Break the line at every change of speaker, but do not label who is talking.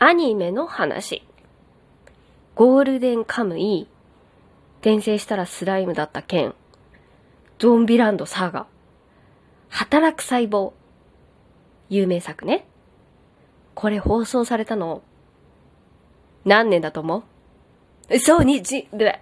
アニメの話。ゴールデンカムイ、転生したらスライムだった剣、ゾンビランドサガ、働く細胞、有名作ね。これ放送されたの、何年だと思う？そう、にじ、で、